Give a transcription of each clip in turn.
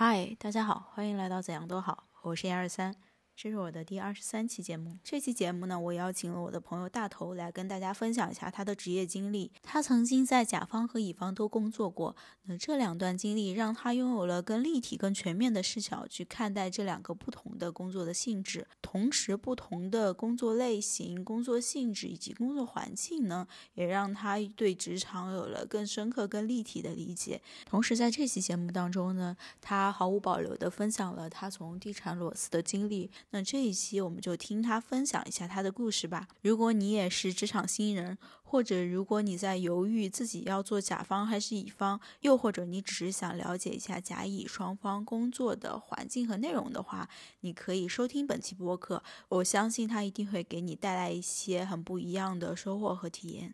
嗨，大家好，欢迎来到怎样都好，我是一二三。这是我的第二十三期节目。这期节目呢，我邀请了我的朋友大头来跟大家分享一下他的职业经历。他曾经在甲方和乙方都工作过，那这两段经历让他拥有了更立体、更全面的视角去看待这两个不同的工作的性质。同时，不同的工作类型、工作性质以及工作环境呢，也让他对职场有了更深刻、更立体的理解。同时，在这期节目当中呢，他毫无保留地分享了他从地产裸辞的经历。那这一期我们就听他分享一下他的故事吧。如果你也是职场新人，或者如果你在犹豫自己要做甲方还是乙方，又或者你只是想了解一下甲乙双方工作的环境和内容的话，你可以收听本期播客。我相信他一定会给你带来一些很不一样的收获和体验。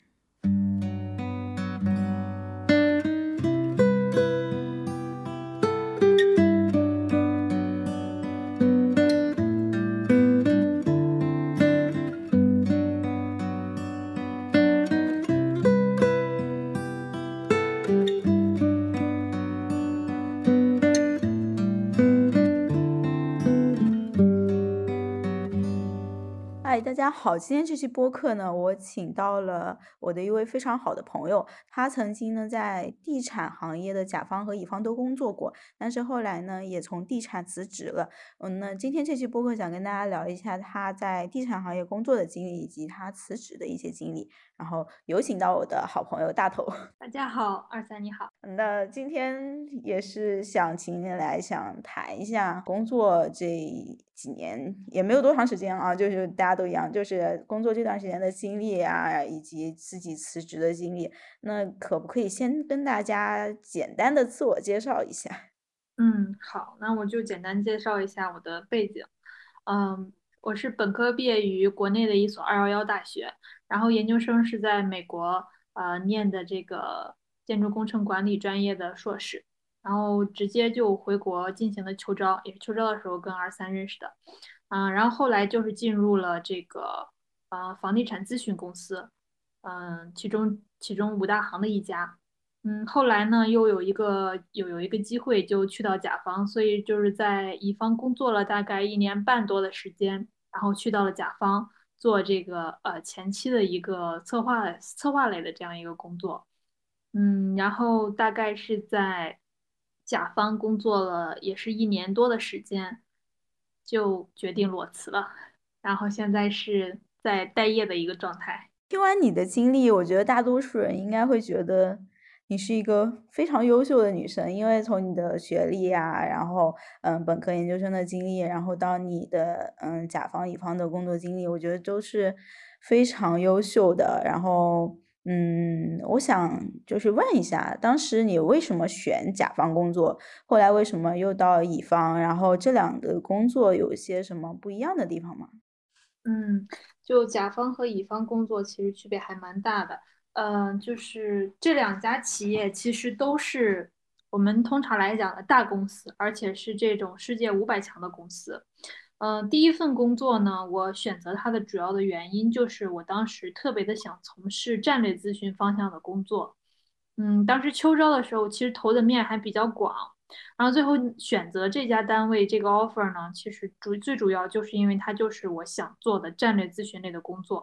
好，今天这期播客呢，我请到了我的一位非常好的朋友，他曾经呢在地产行业的甲方和乙方都工作过，但是后来呢也从地产辞职了。嗯，那今天这期播客想跟大家聊一下他在地产行业工作的经历以及他辞职的一些经历。然后有请到我的好朋友大头。大家好，二三你好。那今天也是想请你来，想谈一下工作这几年也没有多长时间啊，就是大家都一样，就是工作这段时间的经历啊，以及自己辞职的经历。那可不可以先跟大家简单的自我介绍一下？嗯，好，那我就简单介绍一下我的背景。嗯，我是本科毕业于国内的一所二幺幺大学。然后研究生是在美国呃念的这个建筑工程管理专业的硕士，然后直接就回国进行了秋招，也是秋招的时候跟二三认识的，嗯，然后后来就是进入了这个呃房地产咨询公司，嗯，其中其中五大行的一家，嗯，后来呢又有一个有有一个机会就去到甲方，所以就是在乙方工作了大概一年半多的时间，然后去到了甲方。做这个呃前期的一个策划策划类的这样一个工作，嗯，然后大概是在甲方工作了也是一年多的时间，就决定裸辞了，然后现在是在待业的一个状态。听完你的经历，我觉得大多数人应该会觉得。你是一个非常优秀的女生，因为从你的学历啊，然后嗯，本科、研究生的经历，然后到你的嗯，甲方、乙方的工作经历，我觉得都是非常优秀的。然后嗯，我想就是问一下，当时你为什么选甲方工作？后来为什么又到乙方？然后这两个工作有一些什么不一样的地方吗？嗯，就甲方和乙方工作其实区别还蛮大的。呃，就是这两家企业其实都是我们通常来讲的大公司，而且是这种世界五百强的公司。嗯，第一份工作呢，我选择它的主要的原因就是我当时特别的想从事战略咨询方向的工作。嗯，当时秋招的时候，其实投的面还比较广。然后最后选择这家单位这个 offer 呢，其实主最主要就是因为它就是我想做的战略咨询类的工作，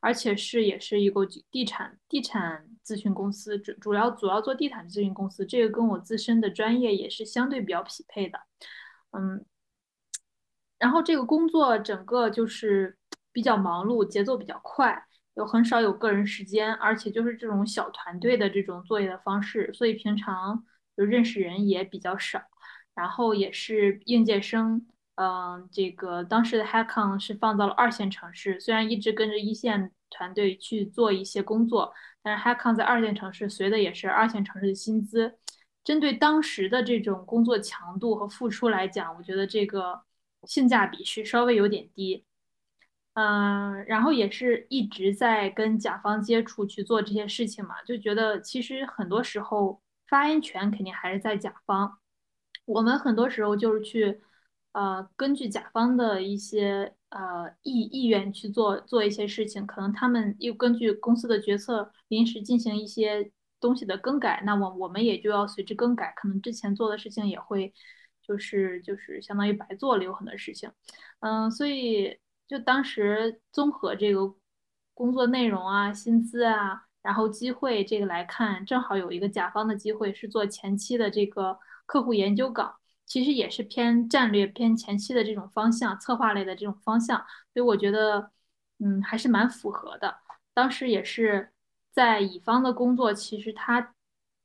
而且是也是一个地产地产咨询公司，主主要主要做地产咨询公司，这个跟我自身的专业也是相对比较匹配的，嗯，然后这个工作整个就是比较忙碌，节奏比较快，有很少有个人时间，而且就是这种小团队的这种作业的方式，所以平常。就认识人也比较少，然后也是应届生，嗯，这个当时的 Hackon 是放到了二线城市，虽然一直跟着一线团队去做一些工作，但是 Hackon 在二线城市随的也是二线城市的薪资，针对当时的这种工作强度和付出来讲，我觉得这个性价比是稍微有点低，嗯，然后也是一直在跟甲方接触去做这些事情嘛，就觉得其实很多时候。发言权肯定还是在甲方，我们很多时候就是去，呃，根据甲方的一些呃意意愿去做做一些事情，可能他们又根据公司的决策临时进行一些东西的更改，那我我们也就要随之更改，可能之前做的事情也会就是就是相当于白做了有很多事情，嗯，所以就当时综合这个工作内容啊、薪资啊，然后机会这个来看，正好有一个甲方的机会是做前期的这个客户研究岗，其实也是偏战略、偏前期的这种方向，策划类的这种方向，所以我觉得嗯还是蛮符合的。当时也是在乙方的工作，其实它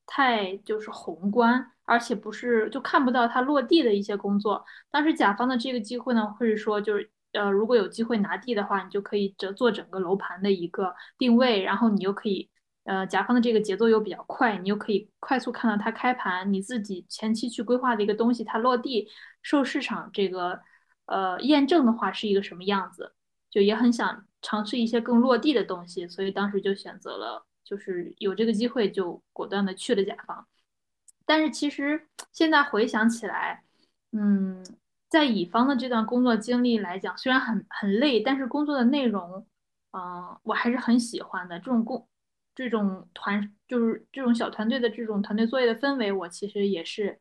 太就是宏观。而且不是就看不到它落地的一些工作。当时甲方的这个机会呢，会是说就是呃，如果有机会拿地的话，你就可以整做整个楼盘的一个定位，然后你又可以呃，甲方的这个节奏又比较快，你又可以快速看到它开盘，你自己前期去规划的一个东西，它落地受市场这个呃验证的话是一个什么样子，就也很想尝试一些更落地的东西，所以当时就选择了，就是有这个机会就果断的去了甲方。但是其实现在回想起来，嗯，在乙方的这段工作经历来讲，虽然很很累，但是工作的内容，嗯，我还是很喜欢的。这种工，这种团，就是这种小团队的这种团队作业的氛围，我其实也是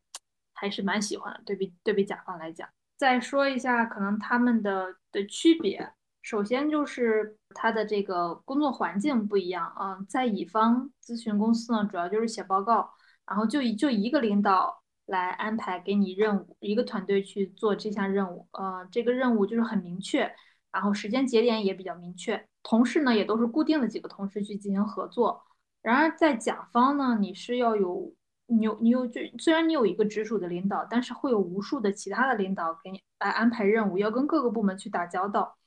还是蛮喜欢的。对比对比甲方来讲，再说一下可能他们的的区别，首先就是他的这个工作环境不一样啊，在乙方咨询公司呢，主要就是写报告。然后就一就一个领导来安排给你任务，一个团队去做这项任务，呃，这个任务就是很明确，然后时间节点也比较明确，同事呢也都是固定的几个同事去进行合作。然而在甲方呢，你是要有你有你有就虽然你有一个直属的领导，但是会有无数的其他的领导给你来安排任务，要跟各个部门去打交道。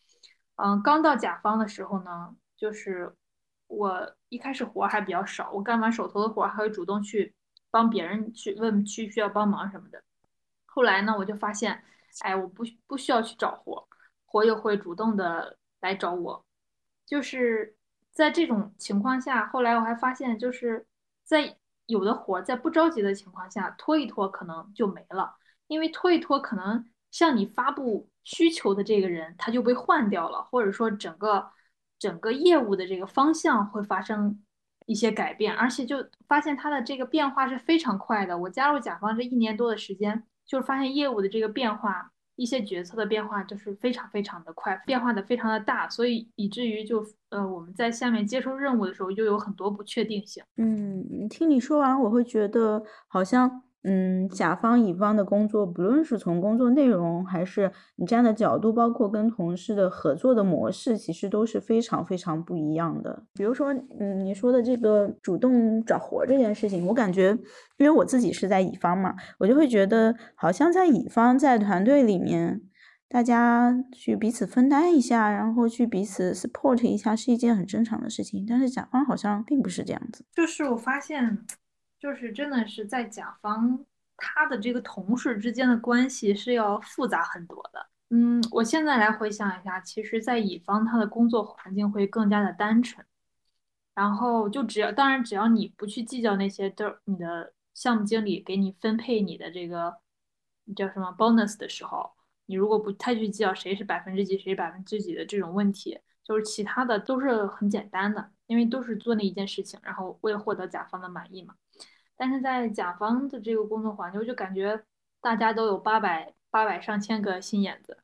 嗯，刚到甲方的时候呢，就是我一开始活还比较少，我干完手头的活还会主动去。帮别人去问需需要帮忙什么的，后来呢，我就发现，哎，我不不需要去找活，活也会主动的来找我。就是在这种情况下，后来我还发现，就是在有的活在不着急的情况下，拖一拖可能就没了，因为拖一拖，可能向你发布需求的这个人他就被换掉了，或者说整个整个业务的这个方向会发生。一些改变，而且就发现它的这个变化是非常快的。我加入甲方这一年多的时间，就是发现业务的这个变化，一些决策的变化就是非常非常的快，变化的非常的大，所以以至于就呃我们在下面接收任务的时候，又有很多不确定性。嗯，听你说完，我会觉得好像。嗯，甲方乙方的工作，不论是从工作内容，还是你站的角度，包括跟同事的合作的模式，其实都是非常非常不一样的。比如说，嗯，你说的这个主动找活这件事情，我感觉，因为我自己是在乙方嘛，我就会觉得，好像在乙方在团队里面，大家去彼此分担一下，然后去彼此 support 一下，是一件很正常的事情。但是甲方好像并不是这样子。就是我发现。就是真的是在甲方，他的这个同事之间的关系是要复杂很多的。嗯，我现在来回想一下，其实，在乙方他的工作环境会更加的单纯，然后就只要，当然只要你不去计较那些，都你的项目经理给你分配你的这个叫什么 bonus 的时候，你如果不太去计较谁是百分之几，谁百分之几的这种问题，就是其他的都是很简单的，因为都是做那一件事情，然后为了获得甲方的满意嘛。但是在甲方的这个工作环境，我就感觉大家都有八百八百上千个心眼子，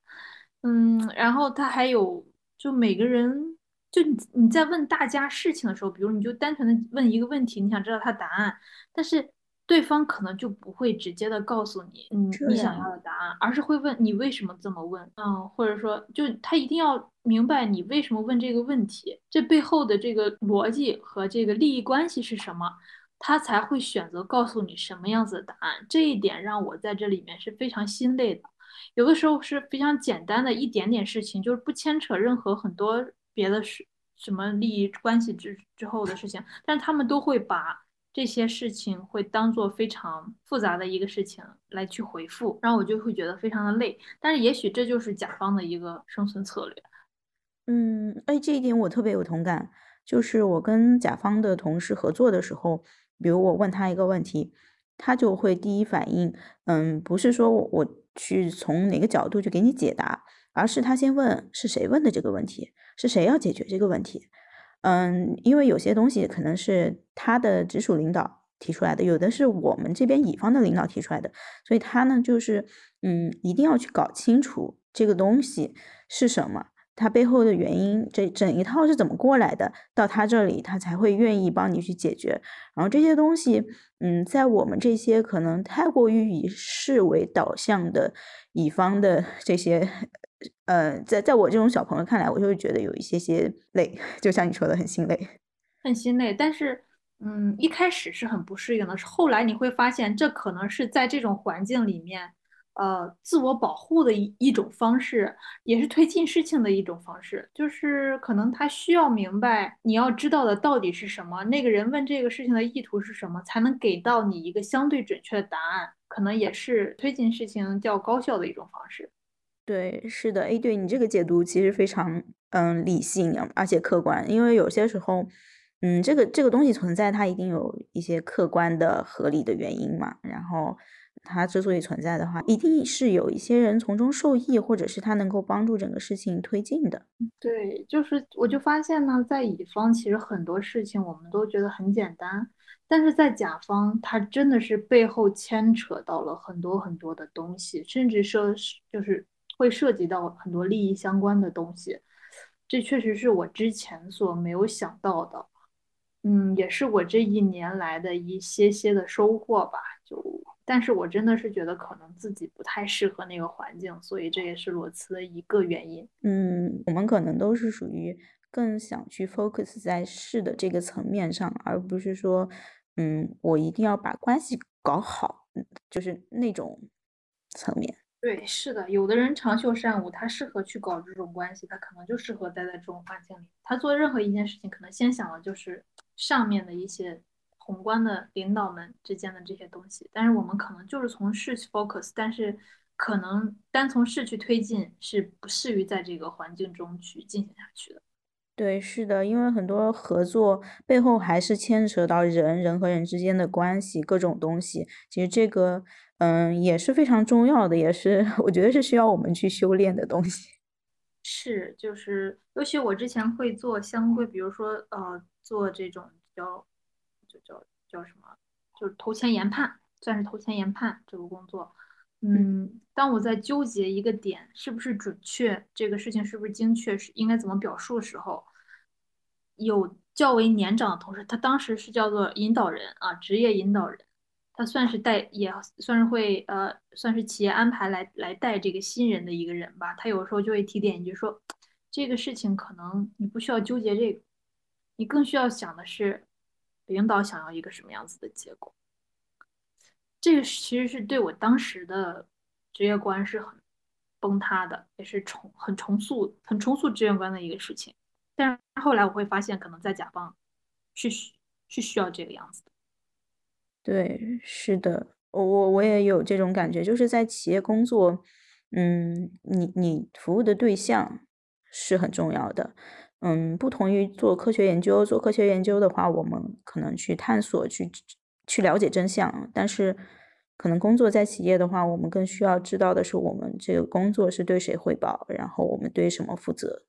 嗯，然后他还有，就每个人，就你你在问大家事情的时候，比如你就单纯的问一个问题，你想知道他答案，但是对方可能就不会直接的告诉你，嗯，你想要的答案，而是会问你为什么这么问，嗯，或者说就他一定要明白你为什么问这个问题，这背后的这个逻辑和这个利益关系是什么。他才会选择告诉你什么样子的答案，这一点让我在这里面是非常心累的。有的时候是非常简单的一点点事情，就是不牵扯任何很多别的事，什么利益关系之之后的事情，但他们都会把这些事情会当做非常复杂的一个事情来去回复，然后我就会觉得非常的累。但是也许这就是甲方的一个生存策略。嗯，哎，这一点我特别有同感，就是我跟甲方的同事合作的时候。比如我问他一个问题，他就会第一反应，嗯，不是说我去从哪个角度去给你解答，而是他先问是谁问的这个问题，是谁要解决这个问题，嗯，因为有些东西可能是他的直属领导提出来的，有的是我们这边乙方的领导提出来的，所以他呢就是嗯，一定要去搞清楚这个东西是什么。他背后的原因，这整一套是怎么过来的？到他这里，他才会愿意帮你去解决。然后这些东西，嗯，在我们这些可能太过于以事为导向的乙方的这些，呃，在在我这种小朋友看来，我就会觉得有一些些累，就像你说的，很心累，很心累。但是，嗯，一开始是很不适应的，后来你会发现，这可能是在这种环境里面。呃，自我保护的一一种方式，也是推进事情的一种方式。就是可能他需要明白你要知道的到底是什么，那个人问这个事情的意图是什么，才能给到你一个相对准确的答案。可能也是推进事情较高效的一种方式。对，是的，哎，对你这个解读其实非常嗯理性而且客观，因为有些时候，嗯，这个这个东西存在，它一定有一些客观的合理的原因嘛，然后。它之所以存在的话，一定是有一些人从中受益，或者是它能够帮助整个事情推进的。对，就是我就发现呢，在乙方其实很多事情我们都觉得很简单，但是在甲方，它真的是背后牵扯到了很多很多的东西，甚至涉就是会涉及到很多利益相关的东西。这确实是我之前所没有想到的，嗯，也是我这一年来的一些些的收获吧，就。但是我真的是觉得可能自己不太适合那个环境，所以这也是裸辞的一个原因。嗯，我们可能都是属于更想去 focus 在事的这个层面上，而不是说，嗯，我一定要把关系搞好，就是那种层面。对，是的，有的人长袖善舞，他适合去搞这种关系，他可能就适合待在这种环境里。他做任何一件事情，可能先想的就是上面的一些。宏观的领导们之间的这些东西，但是我们可能就是从事去 focus，但是可能单从事去推进是不适于在这个环境中去进行下去的。对，是的，因为很多合作背后还是牵扯到人人和人之间的关系，各种东西。其实这个，嗯，也是非常重要的，也是 我觉得是需要我们去修炼的东西。是，就是尤其我之前会做相关，比如说呃，做这种比较。叫叫什么？就是投前研判，算是投前研判这个工作。嗯，当我在纠结一个点是不是准确，这个事情是不是精确，是应该怎么表述的时候，有较为年长的同事，他当时是叫做引导人啊，职业引导人，他算是带，也算是会呃，算是企业安排来来带这个新人的一个人吧。他有时候就会提点一句说，这个事情可能你不需要纠结这个，你更需要想的是。领导想要一个什么样子的结果？这个其实是对我当时的职业观是很崩塌的，也是重很重塑、很重塑职业观的一个事情。但是后来我会发现，可能在甲方是是需要这个样子的。对，是的，我我我也有这种感觉，就是在企业工作，嗯，你你服务的对象是很重要的。嗯，不同于做科学研究，做科学研究的话，我们可能去探索、去去了解真相。但是，可能工作在企业的话，我们更需要知道的是，我们这个工作是对谁汇报，然后我们对什么负责。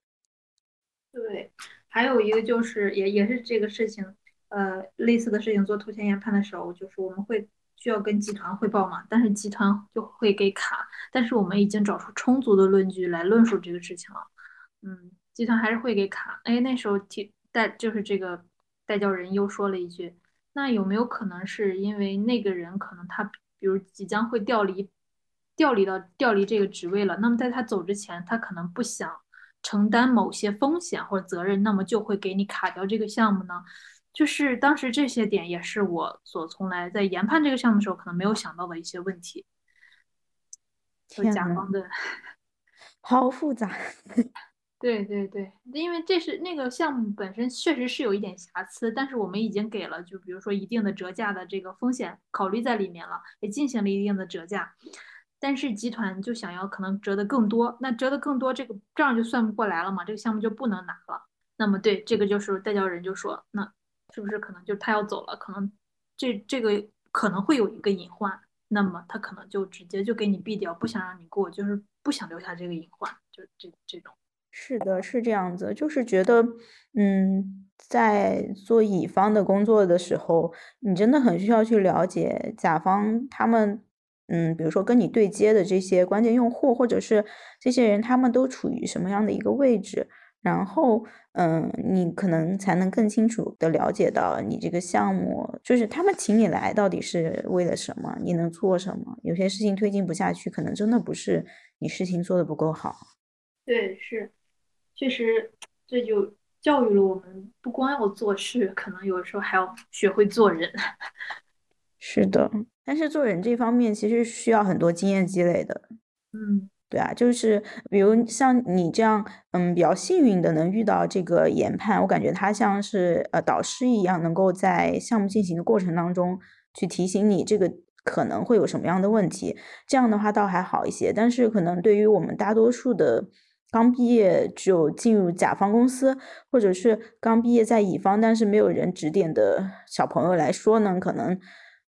对，还有一个就是，也也是这个事情，呃，类似的事情做投前研判的时候，就是我们会需要跟集团汇报嘛，但是集团就会给卡，但是我们已经找出充足的论据来论述这个事情了，嗯。集团还是会给卡，哎，那时候提代就是这个代教人又说了一句，那有没有可能是因为那个人可能他比如即将会调离，调离到调离这个职位了，那么在他走之前，他可能不想承担某些风险或者责任，那么就会给你卡掉这个项目呢？就是当时这些点也是我所从来在研判这个项目的时候可能没有想到的一些问题。甲方的，好复杂。对对对，因为这是那个项目本身确实是有一点瑕疵，但是我们已经给了，就比如说一定的折价的这个风险考虑在里面了，也进行了一定的折价，但是集团就想要可能折的更多，那折的更多，这个账就算不过来了嘛，这个项目就不能拿了。那么对这个就是代教人就说，那是不是可能就他要走了，可能这这个可能会有一个隐患，那么他可能就直接就给你毙掉，不想让你过，就是不想留下这个隐患，就这这种。是的，是这样子，就是觉得，嗯，在做乙方的工作的时候，你真的很需要去了解甲方他们，嗯，比如说跟你对接的这些关键用户，或者是这些人，他们都处于什么样的一个位置，然后，嗯，你可能才能更清楚的了解到你这个项目，就是他们请你来到底是为了什么，你能做什么？有些事情推进不下去，可能真的不是你事情做的不够好。对，是，确实，这就。教育了我们，不光要做事，可能有的时候还要学会做人。是的，但是做人这方面其实需要很多经验积累的。嗯，对啊，就是比如像你这样，嗯，比较幸运的能遇到这个研判，我感觉他像是呃导师一样，能够在项目进行的过程当中去提醒你这个可能会有什么样的问题。这样的话倒还好一些，但是可能对于我们大多数的。刚毕业就进入甲方公司，或者是刚毕业在乙方，但是没有人指点的小朋友来说呢，可能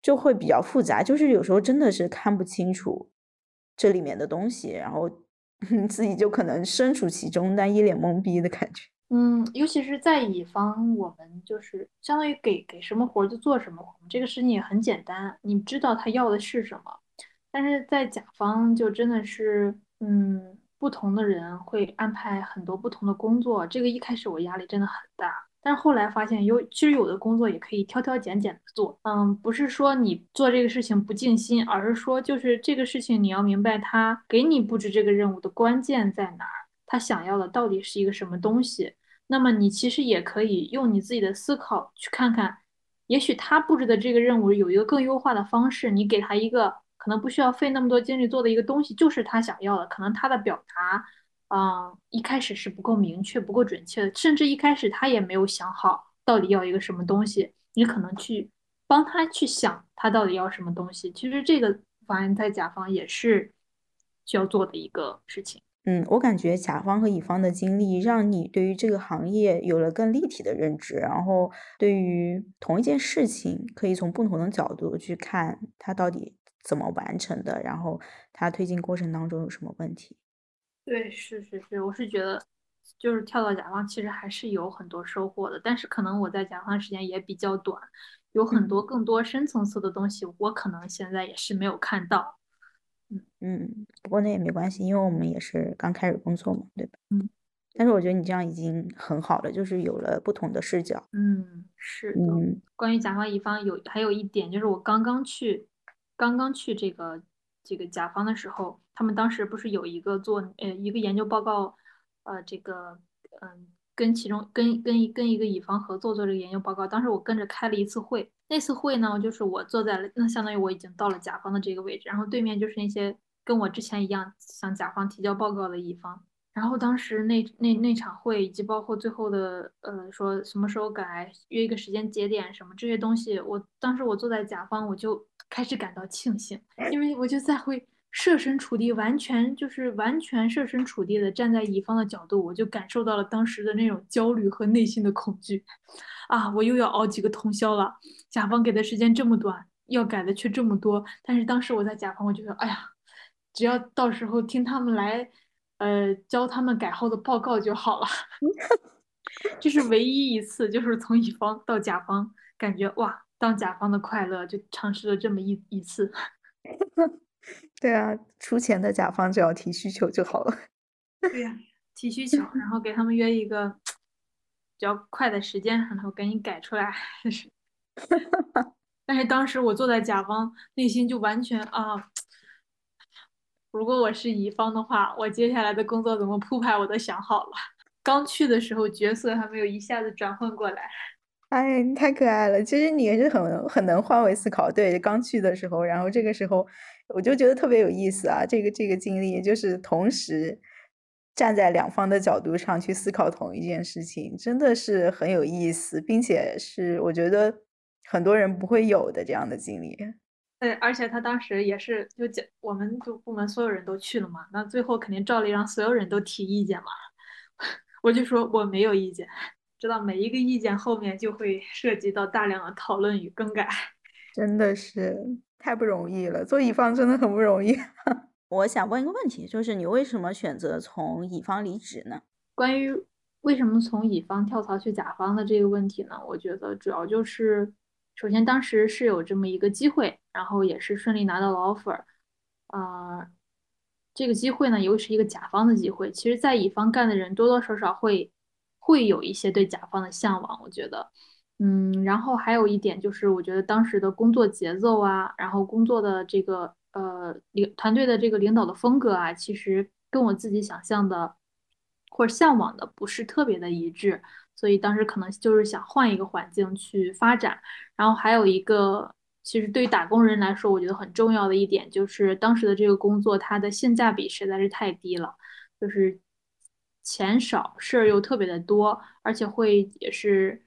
就会比较复杂。就是有时候真的是看不清楚这里面的东西，然后 自己就可能身处其中，但一脸懵逼的感觉。嗯，尤其是在乙方，我们就是相当于给给什么活就做什么活，这个事情也很简单，你知道他要的是什么。但是在甲方就真的是，嗯。不同的人会安排很多不同的工作，这个一开始我压力真的很大，但是后来发现有其实有的工作也可以挑挑拣拣的做，嗯，不是说你做这个事情不尽心，而是说就是这个事情你要明白他给你布置这个任务的关键在哪儿，他想要的到底是一个什么东西，那么你其实也可以用你自己的思考去看看，也许他布置的这个任务有一个更优化的方式，你给他一个。可能不需要费那么多精力做的一个东西，就是他想要的。可能他的表达，嗯，一开始是不够明确、不够准确的，甚至一开始他也没有想好到底要一个什么东西。你可能去帮他去想他到底要什么东西。其实这个方案在甲方也是需要做的一个事情。嗯，我感觉甲方和乙方的经历让你对于这个行业有了更立体的认知，然后对于同一件事情可以从不同的角度去看它到底。怎么完成的？然后它推进过程当中有什么问题？对，是是是，我是觉得，就是跳到甲方其实还是有很多收获的，但是可能我在甲方时间也比较短，有很多更多深层次的东西，我可能现在也是没有看到。嗯嗯，不过那也没关系，因为我们也是刚开始工作嘛，对吧？嗯。但是我觉得你这样已经很好了，就是有了不同的视角。嗯，是的。关于甲方乙方有还有一点就是我刚刚去。刚刚去这个这个甲方的时候，他们当时不是有一个做呃一个研究报告，呃这个嗯跟其中跟跟跟一个乙方合作做这个研究报告，当时我跟着开了一次会，那次会呢就是我坐在了那相当于我已经到了甲方的这个位置，然后对面就是那些跟我之前一样向甲方提交报告的乙方。然后当时那那那场会以及包括最后的呃说什么时候改约一个时间节点什么这些东西，我当时我坐在甲方我就 开始感到庆幸，因为我就在会设身处地，完全就是完全设身处地的站在乙方的角度，我就感受到了当时的那种焦虑和内心的恐惧。啊，我又要熬几个通宵了，甲方给的时间这么短，要改的却这么多。但是当时我在甲方，我就说哎呀，只要到时候听他们来。呃，教他们改后的报告就好了。这是唯一一次，就是从乙方到甲方，感觉哇，当甲方的快乐就尝试了这么一一次。对啊，出钱的甲方只要提需求就好了。对呀，提需求，然后给他们约一个比较快的时间，然后赶紧改出来。但是当时我坐在甲方，内心就完全啊。如果我是乙方的话，我接下来的工作怎么铺排我都想好了。刚去的时候角色还没有一下子转换过来。哎，你太可爱了！其实你也是很很能换位思考。对，刚去的时候，然后这个时候我就觉得特别有意思啊。这个这个经历就是同时站在两方的角度上去思考同一件事情，真的是很有意思，并且是我觉得很多人不会有的这样的经历。对，而且他当时也是就讲，我们就部门所有人都去了嘛，那最后肯定照例让所有人都提意见嘛。我就说我没有意见，知道每一个意见后面就会涉及到大量的讨论与更改，真的是太不容易了，做乙方真的很不容易。我想问一个问题，就是你为什么选择从乙方离职呢？关于为什么从乙方跳槽去甲方的这个问题呢？我觉得主要就是，首先当时是有这么一个机会，然后也是顺利拿到了 offer，啊，这个机会呢又是一个甲方的机会。其实，在乙方干的人多多少少会会有一些对甲方的向往，我觉得，嗯，然后还有一点就是，我觉得当时的工作节奏啊，然后工作的这个呃领团队的这个领导的风格啊，其实跟我自己想象的。或者向往的不是特别的一致，所以当时可能就是想换一个环境去发展。然后还有一个，其实对于打工人来说，我觉得很重要的一点就是当时的这个工作它的性价比实在是太低了，就是钱少，事儿又特别的多，而且会也是，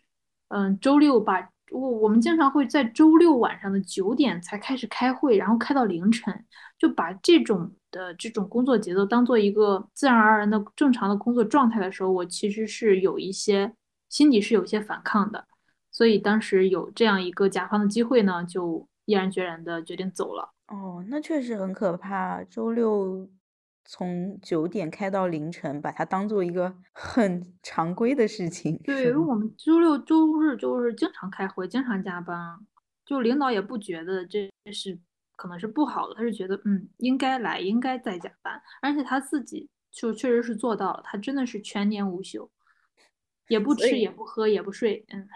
嗯，周六把我我们经常会在周六晚上的九点才开始开会，然后开到凌晨，就把这种。的这种工作节奏当做一个自然而然的正常的工作状态的时候，我其实是有一些心底是有些反抗的，所以当时有这样一个甲方的机会呢，就毅然决然的决定走了。哦，那确实很可怕，周六从九点开到凌晨，把它当做一个 很常规的事情。对，因为我们周六周日就是经常开会，经常加班，就领导也不觉得这是。可能是不好的，他是觉得嗯应该来，应该在加班，而且他自己就确实是做到了，他真的是全年无休，也不吃也不喝也不睡，嗯，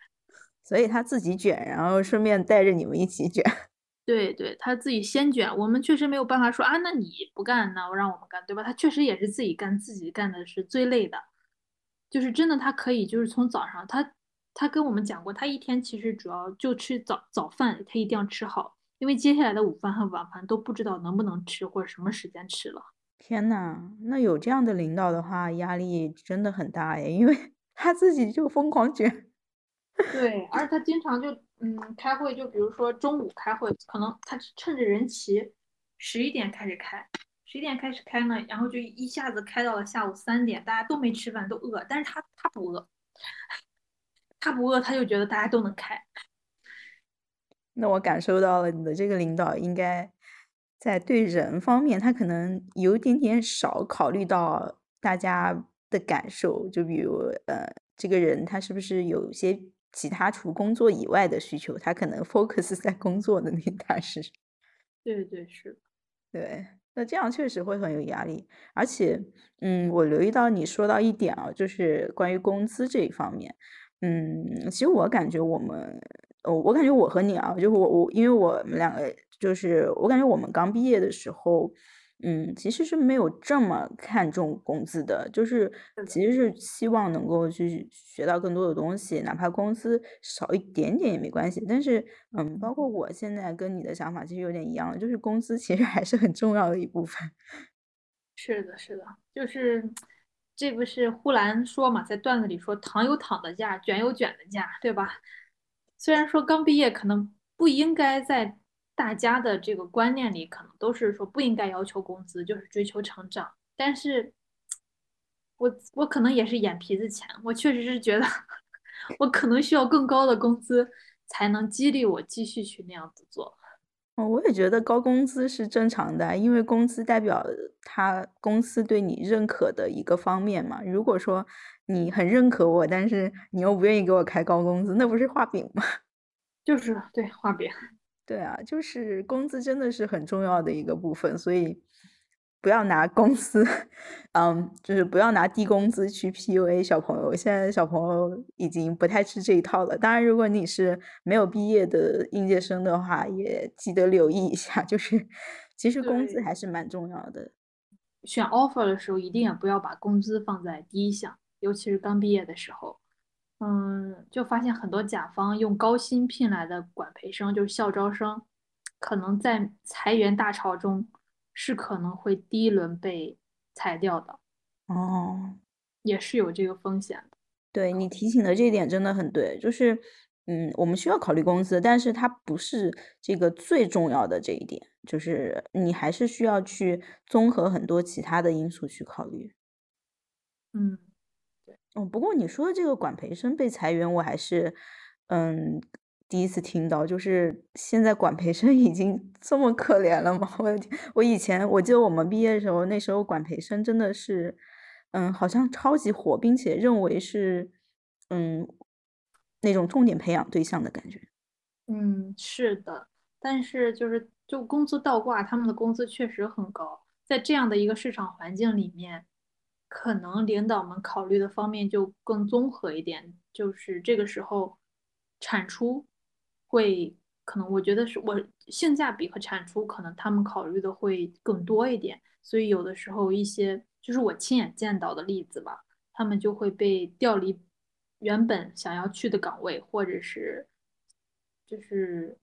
所以他自己卷，然后顺便带着你们一起卷，对对，他自己先卷，我们确实没有办法说啊，那你不干，那我让我们干，对吧？他确实也是自己干，自己干的是最累的，就是真的他可以就是从早上他他跟我们讲过，他一天其实主要就吃早早饭，他一定要吃好。因为接下来的午饭和晚饭都不知道能不能吃或者什么时间吃了。天呐，那有这样的领导的话，压力真的很大耶，因为 他自己就疯狂卷。对，而且他经常就嗯开会，就比如说中午开会，可能他趁着人齐，十一点开始开，十一点开始开呢，然后就一下子开到了下午三点，大家都没吃饭，都饿，但是他他不饿，他不饿，他就觉得大家都能开。那我感受到了你的这个领导应该在对人方面，他可能有一点点少考虑到大家的感受。就比如，呃，这个人他是不是有一些其他除工作以外的需求？他可能 focus 在工作的那他 是。对对是，对。那这样确实会很有压力。而且，嗯，我留意到你说到一点啊，就是关于工资这一方面。嗯，其实我感觉我们。哦，我感觉我和你啊，就我我，因为我们两个就是我感觉我们刚毕业的时候，嗯，其实是没有这么看重工资的，就是其实是希望能够去学到更多的东西，哪怕工资少一点点也没关系。但是，嗯，包括我现在跟你的想法其实有点一样，就是工资其实还是很重要的一部分。是的，是的，就是这不是呼兰说嘛，在段子里说，躺有躺的价，卷有卷的价，对吧？虽然说刚毕业，可能不应该在大家的这个观念里，可能都是说不应该要求工资，就是追求成长。但是，我我可能也是眼皮子浅，我确实是觉得，我可能需要更高的工资，才能激励我继续去那样子做。哦，我也觉得高工资是正常的，因为工资代表他公司对你认可的一个方面嘛。如果说，你很认可我，但是你又不愿意给我开高工资，那不是画饼吗？就是对画饼。对啊，就是工资真的是很重要的一个部分，所以不要拿公司，嗯，就是不要拿低工资去 PUA 小朋友。现在小朋友已经不太吃这一套了。当然，如果你是没有毕业的应届生的话，也记得留意一下，就是其实工资还是蛮重要的。选 offer 的时候，一定也不要把工资放在第一项。尤其是刚毕业的时候，嗯，就发现很多甲方用高薪聘来的管培生，就是校招生，可能在裁员大潮中是可能会第一轮被裁掉的。哦，也是有这个风险的。对你提醒的这一点真的很对，就是嗯，我们需要考虑工资，但是它不是这个最重要的这一点，就是你还是需要去综合很多其他的因素去考虑。嗯。哦，不过你说的这个管培生被裁员，我还是嗯第一次听到。就是现在管培生 已经这么可怜了吗？我！我以前我记得我们毕业的时候，那时候管培生真的是嗯，好像超级火，并且认为是嗯那种重点培养对象的感觉。嗯，是的，但是就是就工资倒挂，他们的工资确实很高，在这样的一个市场环境里面，可能领导们考虑的方面就更综合一点，就是这个时候产出会可能，我觉得是我性价比和产出可能他们考虑的会更多一点，所以有的时候一些就是我亲眼见到的例子吧，他们就会被调离原本想要去的岗位，或者是。就是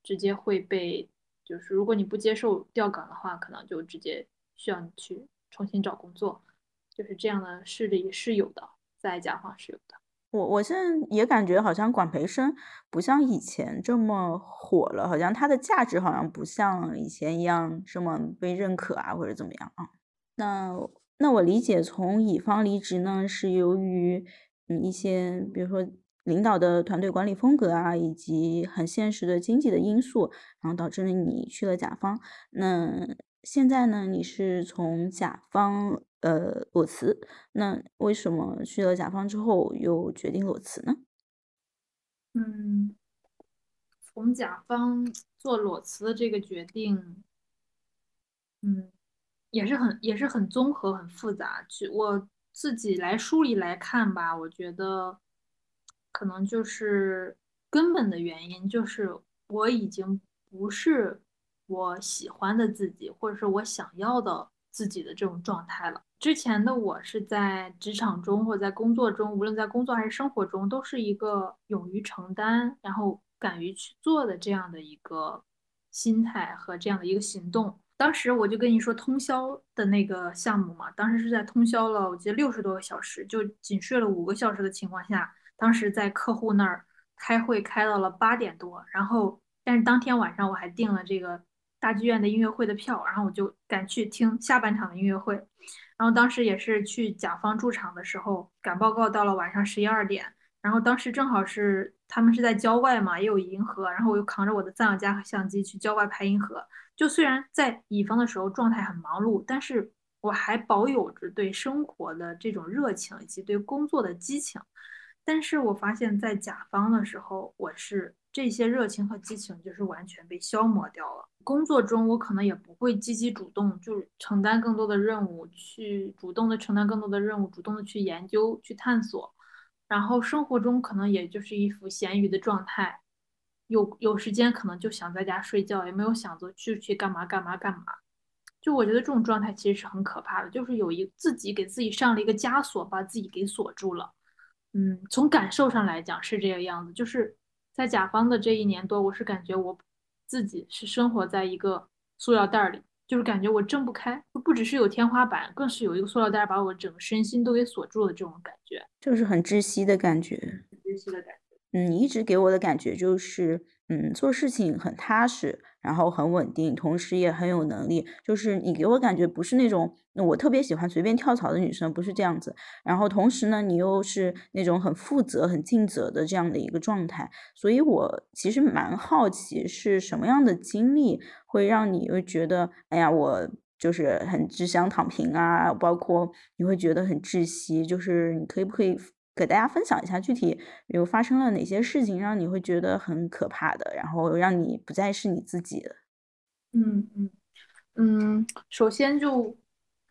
直接会被，就是如果你不接受调岗的话，可能就直接需要你去重新找工作，就是这样的事例是有的，在甲方是有的。我我现在也感觉好像管培生不像以前这么火了，好像它的价值好像不像以前一样这么被认可啊，或者怎么样啊？那那我理解，从乙方离职呢，是由于嗯一些，比如说。领导的团队管理风格啊，以及很现实的经济的因素，然后导致了你去了甲方。那现在呢？你是从甲方呃裸辞，那为什么去了甲方之后又决定裸辞呢？嗯，从甲方做裸辞的这个决定，嗯，也是很也是很综合、很复杂。去我自己来梳理来看吧，我觉得。可能就是根本的原因，就是我已经不是我喜欢的自己，或者是我想要的自己的这种状态了。之前的我是在职场中或在工作中，无论在工作还是生活中，都是一个勇于承担，然后敢于去做的这样的一个心态和这样的一个行动。当时我就跟你说通宵的那个项目嘛，当时是在通宵了，我记得六十多个小时，就仅睡了五个小时的情况下。当时在客户那儿开会，开到了八点多，然后但是当天晚上我还订了这个大剧院的音乐会的票，然后我就赶去听下半场的音乐会。然后当时也是去甲方驻场的时候赶报告，到了晚上十一二点，然后当时正好是他们是在郊外嘛，也有银河，然后我又扛着我的藏家和相机去郊外拍银河。就虽然在乙方的时候状态很忙碌，但是我还保有着对生活的这种热情以及对工作的激情。但是我发现，在甲方的时候，我是这些热情和激情就是完全被消磨掉了。工作中，我可能也不会积极主动，就是承担更多的任务，去主动的承担更多的任务，主动的去研究、去探索。然后生活中可能也就是一副闲鱼的状态，有有时间可能就想在家睡觉，也没有想着去去干嘛干嘛干嘛。就我觉得这种状态其实是很可怕的，就是有一自己给自己上了一个枷锁，把自己给锁住了。嗯，从感受上来讲是这个样子，就是在甲方的这一年多，我是感觉我自己是生活在一个塑料袋里，就是感觉我睁不开，不只是有天花板，更是有一个塑料袋把我整个身心都给锁住了，这种感觉，就是很窒息的感觉，窒息的感觉。嗯，你一直给我的感觉就是，嗯，做事情很踏实，然后很稳定，同时也很有能力。就是你给我感觉不是那种我特别喜欢随便跳槽的女生，不是这样子。然后同时呢，你又是那种很负责、很尽责的这样的一个状态。所以我其实蛮好奇，是什么样的经历会让你会觉得，哎呀，我就是很只想躺平啊，包括你会觉得很窒息。就是你可以不可以？给大家分享一下具体有发生了哪些事情，让你会觉得很可怕的，然后让你不再是你自己。嗯嗯嗯，首先就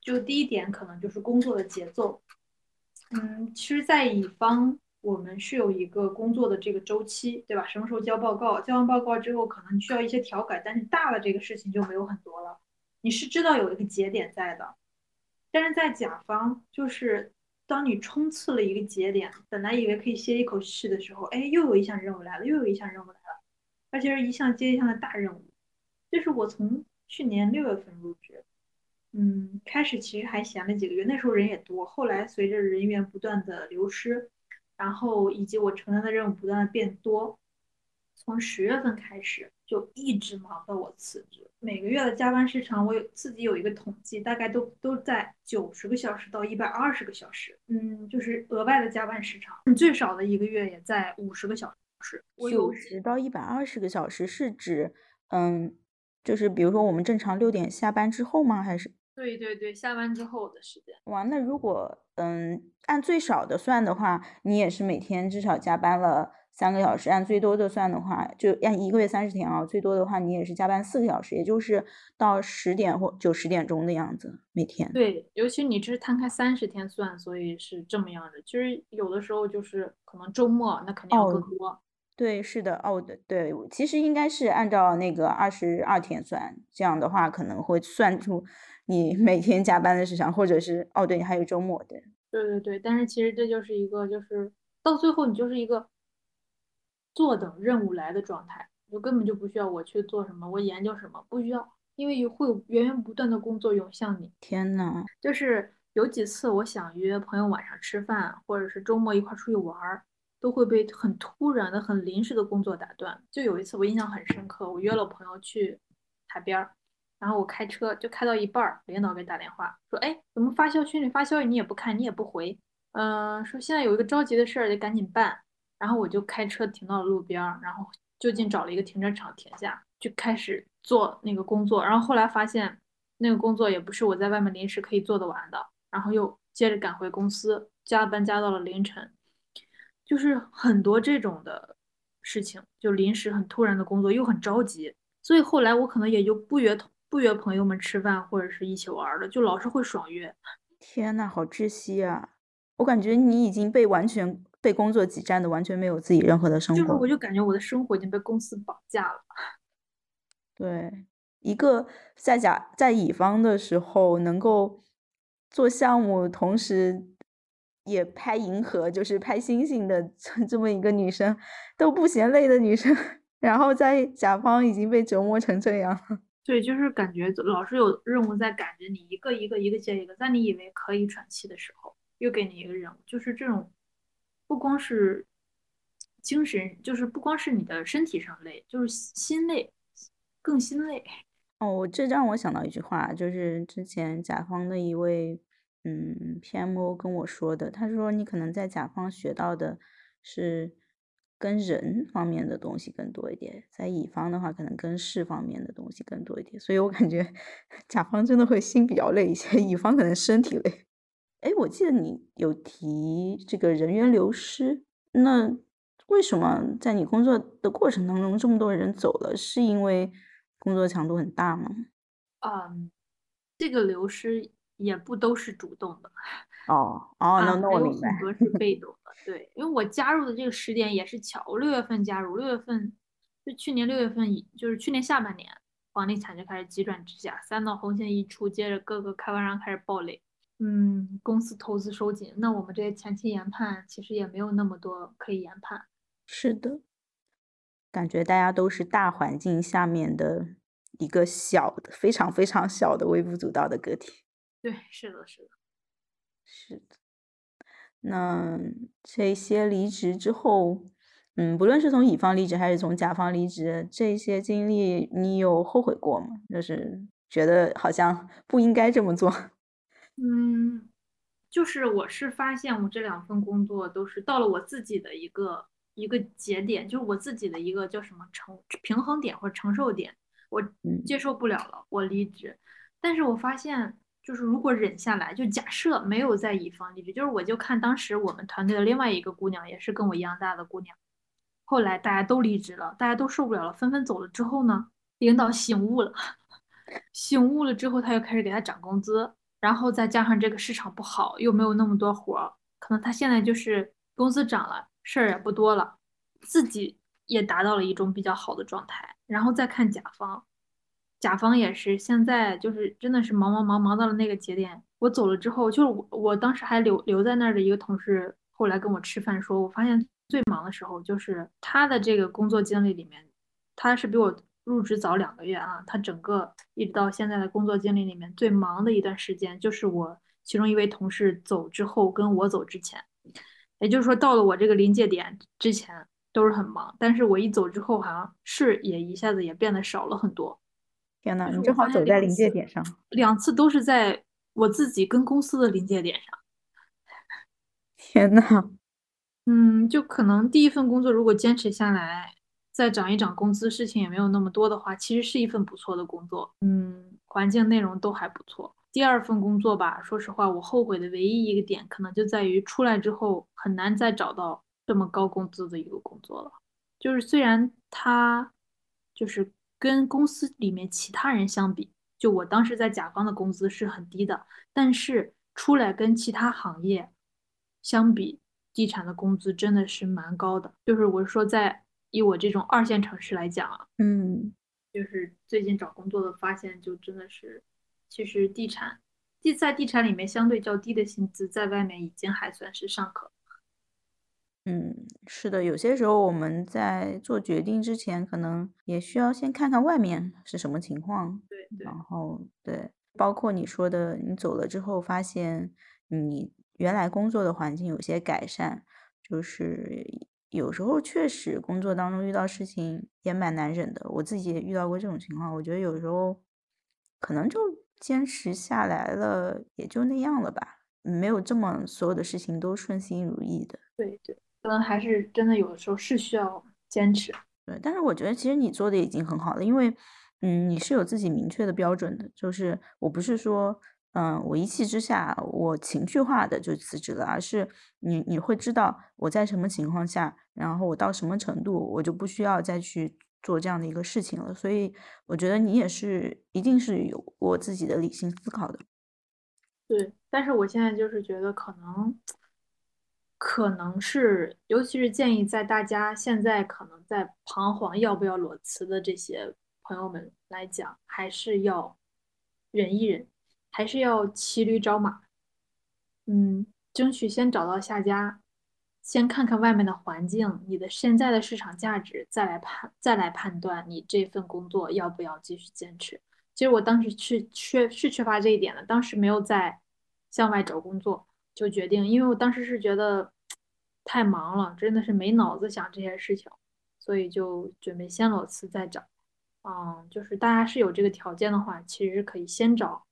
就第一点，可能就是工作的节奏。嗯，其实，在乙方我们是有一个工作的这个周期，对吧？什么时候交报告？交完报告之后，可能需要一些调改，但是大的这个事情就没有很多了。你是知道有一个节点在的，但是在甲方就是。当你冲刺了一个节点，本来以为可以歇一口气的时候，哎，又有一项任务来了，又有一项任务来了，而且是一项接一项的大任务。就是我从去年六月份入职，嗯，开始其实还闲了几个月，那时候人也多，后来随着人员不断的流失，然后以及我承担的任务不断的变多，从十月份开始就一直忙到我辞职。每个月的加班时长，我有自己有一个统计，大概都都在九十个小时到一百二十个小时。嗯，就是额外的加班时长，最少的一个月也在五十个小时。九十到一百二十个小时是指，嗯，就是比如说我们正常六点下班之后吗？还是？对对对，下班之后的时间。哇，那如果嗯按最少的算的话，你也是每天至少加班了三个小时。按最多的算的话，就按一个月三十天啊，最多的话你也是加班四个小时，也就是到十点或九十点钟的样子每天。对，尤其你这是摊开三十天算，所以是这么样的。其实有的时候就是可能周末那肯定要更多。对，是的，哦，对对，其实应该是按照那个二十二天算，这样的话可能会算出。你每天加班的时长，或者是哦，对，你还有周末，对，对对对，但是其实这就是一个，就是到最后你就是一个坐等任务来的状态，就根本就不需要我去做什么，我研究什么不需要，因为会有源源不断的工作涌向你。天呐，就是有几次我想约朋友晚上吃饭，或者是周末一块出去玩儿，都会被很突然的、很临时的工作打断。就有一次我印象很深刻，我约了朋友去海边儿。然后我开车就开到一半儿，领导给打电话说：“哎，怎么发消群里发消息你也不看，你也不回？嗯，说现在有一个着急的事儿得赶紧办。”然后我就开车停到了路边儿，然后就近找了一个停车场停下，就开始做那个工作。然后后来发现那个工作也不是我在外面临时可以做得完的，然后又接着赶回公司，加班加到了凌晨，就是很多这种的事情，就临时很突然的工作又很着急，所以后来我可能也就不约同。不约朋友们吃饭或者是一起玩的，就老是会爽约。天呐，好窒息啊！我感觉你已经被完全被工作挤占的，完全没有自己任何的生活。就是，我就感觉我的生活已经被公司绑架了。对，一个在甲在乙方的时候能够做项目，同时也拍银河，就是拍星星的 这么一个女生都不嫌累的女生，然后在甲方已经被折磨成这样。对，就是感觉老是有任务在赶着你，一个一个一个接一个，在你以为可以喘气的时候，又给你一个任务，就是这种，不光是精神，就是不光是你的身体上累，就是心累，更心累。哦，这让我想到一句话，就是之前甲方的一位嗯 PMO 跟我说的，他说你可能在甲方学到的是。跟人方面的东西更多一点，在乙方的话，可能跟事方面的东西更多一点，所以我感觉甲方真的会心比较累一些，乙方可能身体累。哎，我记得你有提这个人员流失，那为什么在你工作的过程当中这么多人走了？是因为工作强度很大吗？嗯，这个流失也不都是主动的。哦哦，那那我明白。很多是被动的。对，因为我加入的这个时点也是巧，我六月份加入，六月份就去年六月份，就是去年下半年，房地产就开始急转直下，三道红线一出，接着各个开发商开始暴雷，嗯，公司投资收紧，那我们这些前期研判其实也没有那么多可以研判。是的，感觉大家都是大环境下面的一个小的、非常非常小的微不足道的个体。对，是的，是的，是的。那这些离职之后，嗯，不论是从乙方离职还是从甲方离职，这些经历你有后悔过吗？就是觉得好像不应该这么做。嗯，就是我是发现我这两份工作都是到了我自己的一个一个节点，就是我自己的一个叫什么承平衡点或者承受点，我接受不了了，我离职。但是我发现。就是如果忍下来，就假设没有在乙方离职，就是我就看当时我们团队的另外一个姑娘，也是跟我一样大的姑娘，后来大家都离职了，大家都受不了了，纷纷走了之后呢，领导醒悟了，醒悟了之后，他又开始给他涨工资，然后再加上这个市场不好，又没有那么多活儿，可能他现在就是工资涨了，事儿也不多了，自己也达到了一种比较好的状态，然后再看甲方。甲方也是，现在就是真的是忙忙忙忙到了那个节点。我走了之后，就是我我当时还留留在那儿的一个同事，后来跟我吃饭说，我发现最忙的时候就是他的这个工作经历里面，他是比我入职早两个月啊。他整个一直到现在的工作经历里面最忙的一段时间，就是我其中一位同事走之后跟我走之前，也就是说到了我这个临界点之前都是很忙，但是我一走之后，好像事也一下子也变得少了很多。天呐，你正好走在临界点上，两次都是在我自己跟公司的临界点上。天呐，嗯，就可能第一份工作如果坚持下来，再涨一涨工资，事情也没有那么多的话，其实是一份不错的工作。嗯，环境内容都还不错。第二份工作吧，说实话，我后悔的唯一一个点，可能就在于出来之后很难再找到这么高工资的一个工作了。就是虽然他就是跟公司里面其他人相比，就我当时在甲方的工资是很低的，但是出来跟其他行业相比，地产的工资真的是蛮高的。就是我是说，在以我这种二线城市来讲啊，嗯，就是最近找工作的发现，就真的是。其实地产，地在地产里面相对较低的薪资，在外面已经还算是尚可。嗯，是的，有些时候我们在做决定之前，可能也需要先看看外面是什么情况。对对。然后对，包括你说的，你走了之后发现你原来工作的环境有些改善，就是有时候确实工作当中遇到事情也蛮难忍的。我自己也遇到过这种情况，我觉得有时候可能就。坚持下来了，也就那样了吧，没有这么所有的事情都顺心如意的。对对，可能还是真的有的时候是需要坚持。对，但是我觉得其实你做的已经很好了，因为嗯，你是有自己明确的标准的，就是我不是说嗯，我一气之下我情绪化的就辞职了，而是你你会知道我在什么情况下，然后我到什么程度，我就不需要再去。做这样的一个事情了，所以我觉得你也是一定是有过自己的理性思考的。对，但是我现在就是觉得可能，可能是，尤其是建议在大家现在可能在彷徨要不要裸辞的这些朋友们来讲，还是要忍一忍，还是要骑驴找马，嗯，争取先找到下家。先看看外面的环境，你的现在的市场价值，再来判再来判断你这份工作要不要继续坚持。其实我当时是缺是缺乏这一点的，当时没有在向外找工作，就决定，因为我当时是觉得太忙了，真的是没脑子想这些事情，所以就准备先裸辞再找。嗯，就是大家是有这个条件的话，其实可以先找，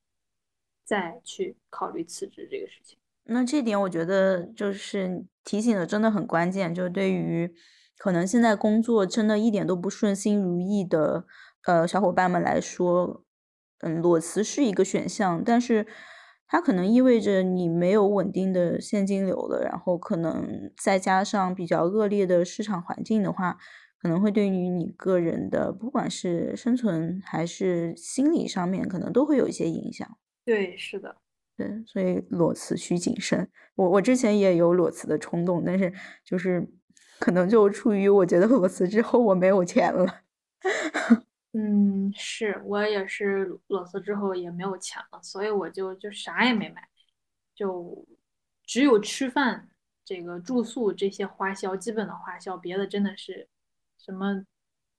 再去考虑辞职这个事情。那这点我觉得就是提醒的真的很关键，就是对于可能现在工作真的一点都不顺心如意的呃小伙伴们来说，嗯，裸辞是一个选项，但是它可能意味着你没有稳定的现金流了，然后可能再加上比较恶劣的市场环境的话，可能会对于你个人的不管是生存还是心理上面，可能都会有一些影响。对，是的。对，所以裸辞需谨慎。我我之前也有裸辞的冲动，但是就是可能就出于我觉得裸辞之后我没有钱了。嗯，是我也是裸辞之后也没有钱了，所以我就就啥也没买，就只有吃饭、这个住宿这些花销，基本的花销，别的真的是什么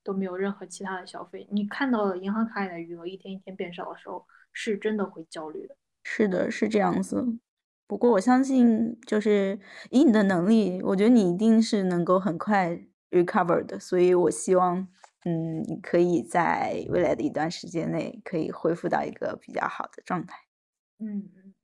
都没有任何其他的消费。你看到银行卡里的余额一天一天变少的时候，是真的会焦虑的。是的，是这样子。不过我相信，就是以你的能力，我觉得你一定是能够很快 recover 的。所以我希望，嗯，你可以在未来的一段时间内可以恢复到一个比较好的状态。嗯嗯。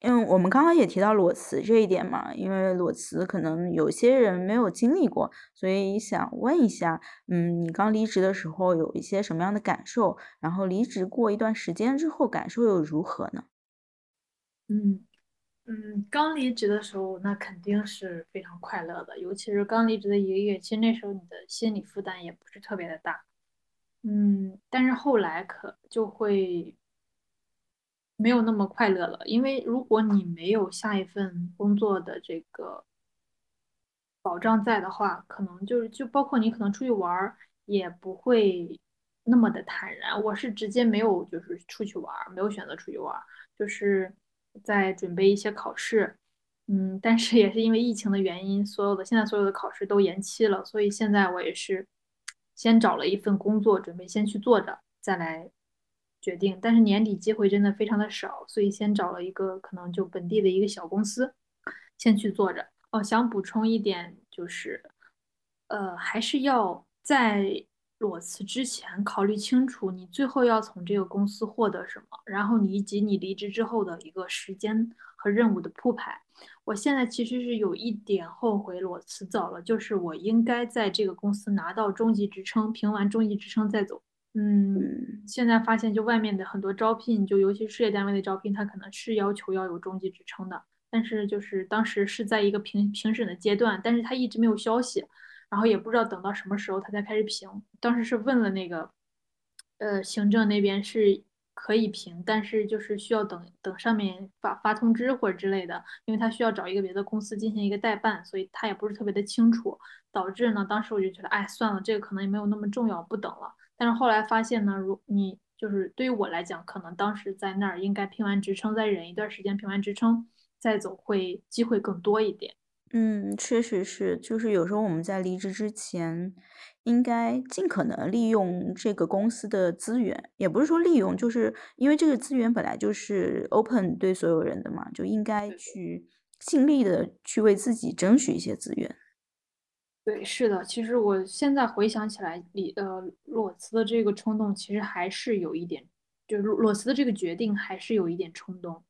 因为我们刚刚也提到裸辞这一点嘛，因为裸辞可能有些人没有经历过，所以想问一下，嗯，你刚离职的时候有一些什么样的感受？然后离职过一段时间之后，感受又如何呢？嗯嗯，刚离职的时候，那肯定是非常快乐的，尤其是刚离职的一个月，其实那时候你的心理负担也不是特别的大。嗯，但是后来可就会没有那么快乐了，因为如果你没有下一份工作的这个保障在的话，可能就是就包括你可能出去玩儿也不会那么的坦然。我是直接没有就是出去玩儿，没有选择出去玩儿，就是。在准备一些考试，嗯，但是也是因为疫情的原因，所有的现在所有的考试都延期了，所以现在我也是先找了一份工作，准备先去做着，再来决定。但是年底机会真的非常的少，所以先找了一个可能就本地的一个小公司，先去做着。哦，想补充一点就是，呃，还是要在。裸辞之前考虑清楚，你最后要从这个公司获得什么，然后你以及你离职之后的一个时间和任务的铺排。我现在其实是有一点后悔裸辞早了，就是我应该在这个公司拿到中级职称，评完中级职称再走。嗯，现在发现就外面的很多招聘，就尤其事业单位的招聘，它可能是要求要有中级职称的，但是就是当时是在一个评评审的阶段，但是他一直没有消息，然后也不知道等到什么时候他才开始评。当时是问了那个，呃，行政那边是可以评，但是就是需要等等上面发发通知或者之类的，因为他需要找一个别的公司进行一个代办，所以他也不是特别的清楚，导致呢，当时我就觉得，哎，算了，这个可能也没有那么重要，不等了。但是后来发现呢，如你就是对于我来讲，可能当时在那儿应该评完职称，再忍一段时间，评完职称再走，会机会更多一点。嗯，确实是，就是有时候我们在离职之前，应该尽可能利用这个公司的资源，也不是说利用，就是因为这个资源本来就是 open 对所有人的嘛，就应该去尽力的去为自己争取一些资源。对，是的，其实我现在回想起来，离呃裸辞的这个冲动，其实还是有一点，就是裸辞的这个决定还是有一点冲动。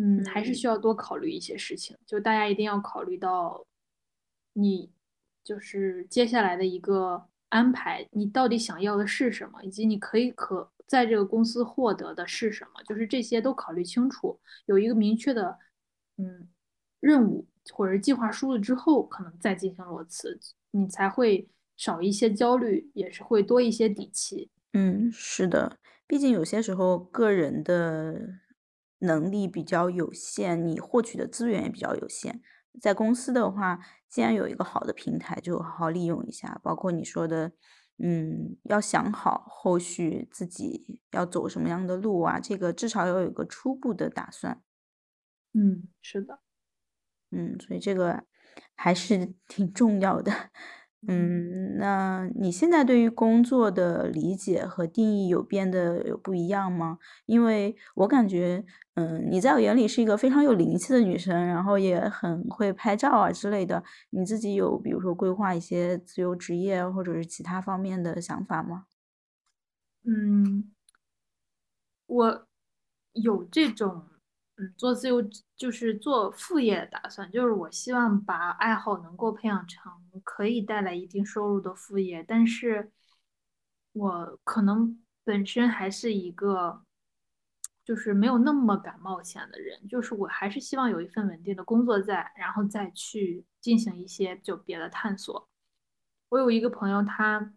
嗯，还是需要多考虑一些事情，就大家一定要考虑到，你就是接下来的一个安排，你到底想要的是什么，以及你可以可在这个公司获得的是什么，就是这些都考虑清楚，有一个明确的嗯任务。或者计划书了之后，可能再进行裸辞，你才会少一些焦虑，也是会多一些底气。嗯，是的，毕竟有些时候个人的能力比较有限，你获取的资源也比较有限。在公司的话，既然有一个好的平台，就好好利用一下。包括你说的，嗯，要想好后续自己要走什么样的路啊，这个至少要有一个初步的打算。嗯，是的。嗯，所以这个还是挺重要的。嗯，那你现在对于工作的理解和定义有变得有不一样吗？因为我感觉，嗯，你在我眼里是一个非常有灵气的女生，然后也很会拍照啊之类的。你自己有比如说规划一些自由职业或者是其他方面的想法吗？嗯，我有这种。嗯，做自由就是做副业的打算，就是我希望把爱好能够培养成可以带来一定收入的副业，但是我可能本身还是一个就是没有那么敢冒险的人，就是我还是希望有一份稳定的工作在，然后再去进行一些就别的探索。我有一个朋友，他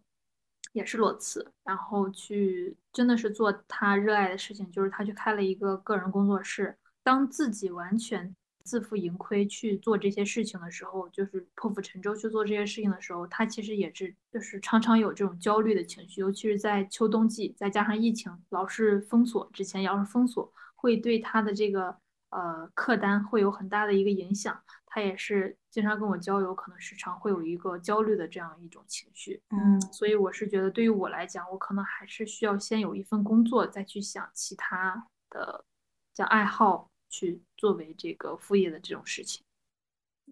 也是裸辞，然后去真的是做他热爱的事情，就是他去开了一个个人工作室。当自己完全自负盈亏去做这些事情的时候，就是破釜沉舟去做这些事情的时候，他其实也是就是常常有这种焦虑的情绪，尤其是在秋冬季，再加上疫情老是封锁，之前要是封锁，会对他的这个呃客单会有很大的一个影响。他也是经常跟我交流，可能时常会有一个焦虑的这样一种情绪。嗯，所以我是觉得，对于我来讲，我可能还是需要先有一份工作，再去想其他的叫爱好。去作为这个副业的这种事情，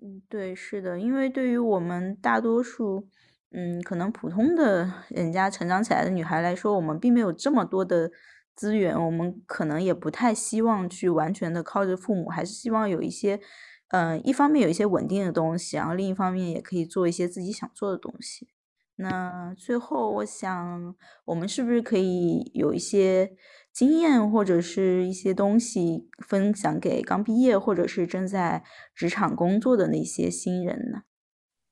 嗯，对，是的，因为对于我们大多数，嗯，可能普通的人家成长起来的女孩来说，我们并没有这么多的资源，我们可能也不太希望去完全的靠着父母，还是希望有一些，嗯，一方面有一些稳定的东西，然后另一方面也可以做一些自己想做的东西。那最后，我想，我们是不是可以有一些？经验或者是一些东西分享给刚毕业或者是正在职场工作的那些新人呢？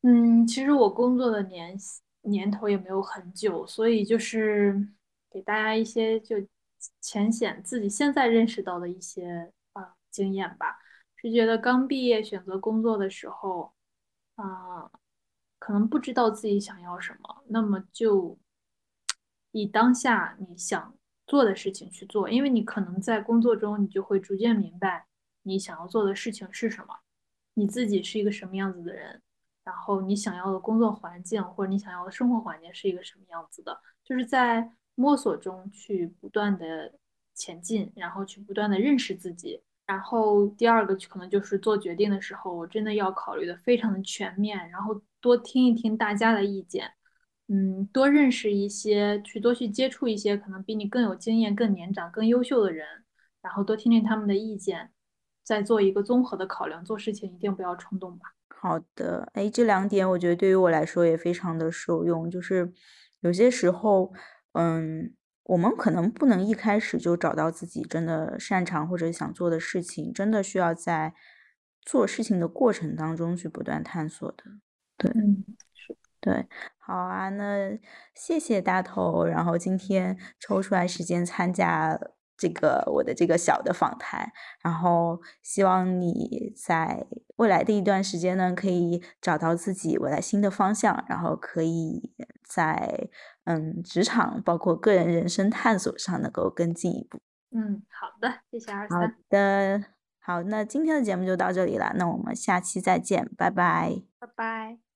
嗯，其实我工作的年年头也没有很久，所以就是给大家一些就浅显自己现在认识到的一些啊经验吧。是觉得刚毕业选择工作的时候，啊，可能不知道自己想要什么，那么就 以当下你想。做的事情去做，因为你可能在工作中，你就会逐渐明白你想要做的事情是什么，你自己是一个什么样子的人，然后你想要的工作环境或者你想要的生活环境是一个什么样子的，就是在摸索中去不断的前进，然后去不断的认识自己。然后第二个可能就是做决定的时候，我真的要考虑的非常的全面，然后多听一听大家的意见。嗯，多认识一些，去多去接触一些可能比你更有经验、更年长、更优秀的人，然后多听听他们的意见，再做一个综合的考量。做事情一定不要冲动吧。好的，哎，这两点我觉得对于我来说也非常的受用。就是有些时候，嗯，我们可能不能一开始就找到自己真的擅长或者想做的事情，真的需要在做事情的过程当中去不断探索的。对，嗯，是，对，好啊，那谢谢大头，然后今天抽出来时间参加。这个我的这个小的访谈，然后希望你在未来的一段时间呢，可以找到自己未来新的方向，然后可以在嗯职场包括个人人生探索上能够更进一步。嗯，好的，谢谢二三。好的，好，那今天的节目就到这里了，那我们下期再见，拜拜，拜拜。